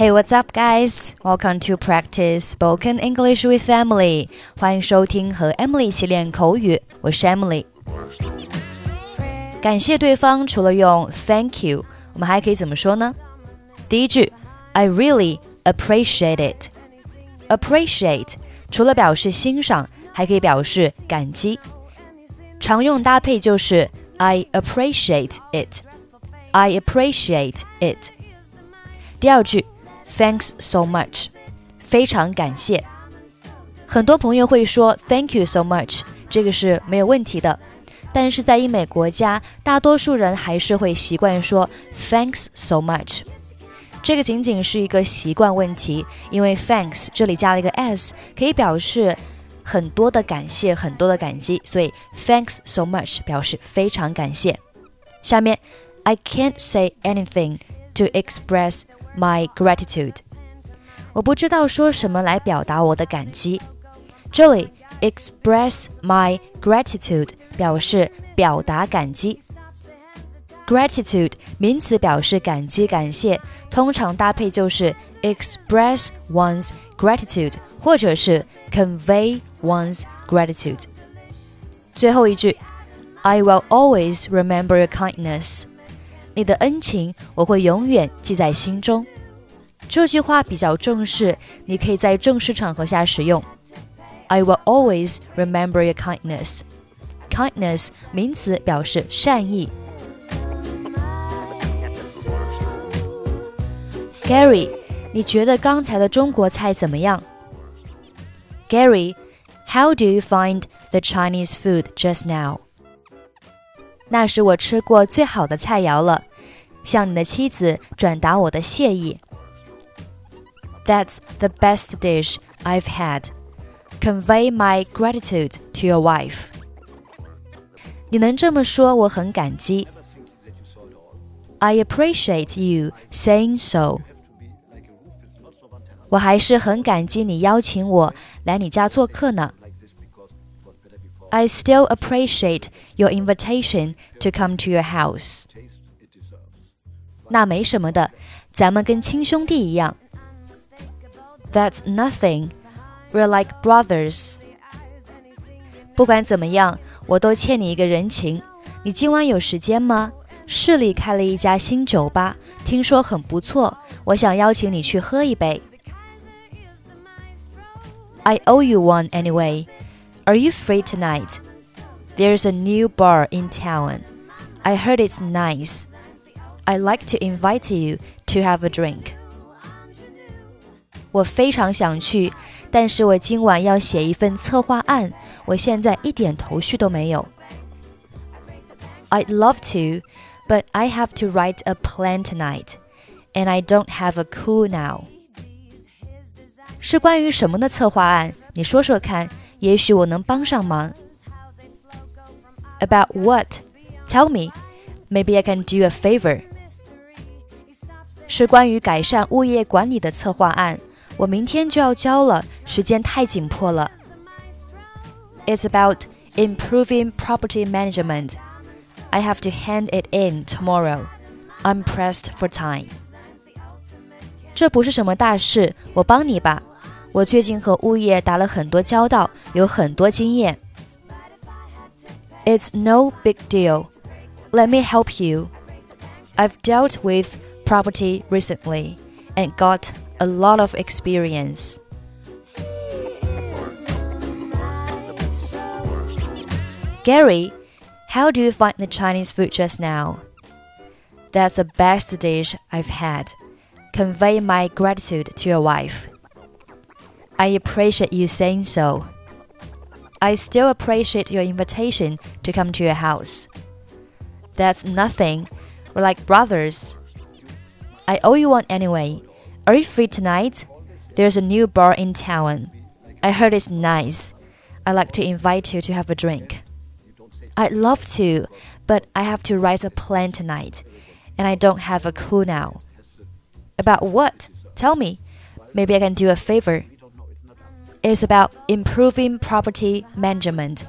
Hey, what's up, guys? Welcome to practice spoken English with Emily. 欢迎收听和 Emily 一起练口语，我是 Emily。感谢对方，除了用 Thank you，我们还可以怎么说呢？第一句，I really appreciate it。appreciate 除了表示欣赏，还可以表示感激。常用搭配就是 I appreciate it。I appreciate it。第二句 ，Thanks so much，非常感谢。很多朋友会说 Thank you so much，这个是没有问题的。但是在英美国家，大多数人还是会习惯说 Thanks so much。这个仅仅是一个习惯问题，因为 Thanks 这里加了一个 s，可以表示很多的感谢，很多的感激，所以 Thanks so much 表示非常感谢。下面 I can't say anything to express my gratitude。我不知道说什么来表达我的感激。这里 express my gratitude 表示表达感激。gratitude 名词表示感激、感谢，通常搭配就是 express one's gratitude 或者是 convey one's gratitude。最后一句，I will always remember your kindness。 你的恩情我会永远记在心中。这句话比较正式，你可以在正式场合下使用。I will always remember your kindness。kindness 名词表示善意。Gary，你觉得刚才的中国菜怎么样？Gary，How do you find the Chinese food just now？ 那是我吃过最好的菜肴了，向你的妻子转达我的谢意。That's the best dish I've had. Convey my gratitude to your wife. 你能这么说，我很感激。I appreciate you saying so. 我还是很感激你邀请我来你家做客呢。 I still appreciate your invitation to come to your house. 那没什么的，咱们跟亲兄弟一样。That's nothing. We're like brothers. 不管怎么样，我都欠你一个人情。你今晚有时间吗？市里开了一家新酒吧，听说很不错，我想邀请你去喝一杯。I owe you one anyway. Are you free tonight? There's a new bar in town. I heard it's nice. I'd like to invite you to have a drink. 我非常想去，但是我今晚要写一份策划案，我现在一点头绪都没有。I'd love to, but I have to write a plan tonight, and I don't have a clue now. 是关于什么的策划案？你说说看， 也许我能帮上忙。About what? Tell me. Maybe I can do a favor. 是关于改善物业管理的策划案，我明天就要交了，时间太紧迫了。It's about improving property management. I have to hand it in tomorrow. I'm pressed for time. 这不是什么大事，我帮你吧。 我最近和物业打了很多交道，有很多经验。It's no big deal. Let me help you. I've dealt with property recently and got a lot of experience. Gary, how do you find the Chinese food just now? That's the best dish I've had. Convey my gratitude to your wife. I appreciate you saying so. I still appreciate your invitation to come to your house. That's nothing. We're like brothers. I owe you one anyway. Are you free tonight? There's a new bar in town. I heard it's nice. I'd like to invite you to have a drink. I'd love to, but I have to write a plan tonight, and I don't have a clue now. About what? Tell me. Maybe I can do a favor is about improving property management.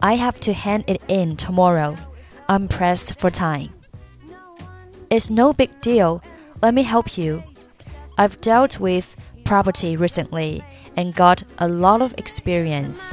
I have to hand it in tomorrow. I'm pressed for time. It's no big deal. Let me help you. I've dealt with property recently and got a lot of experience.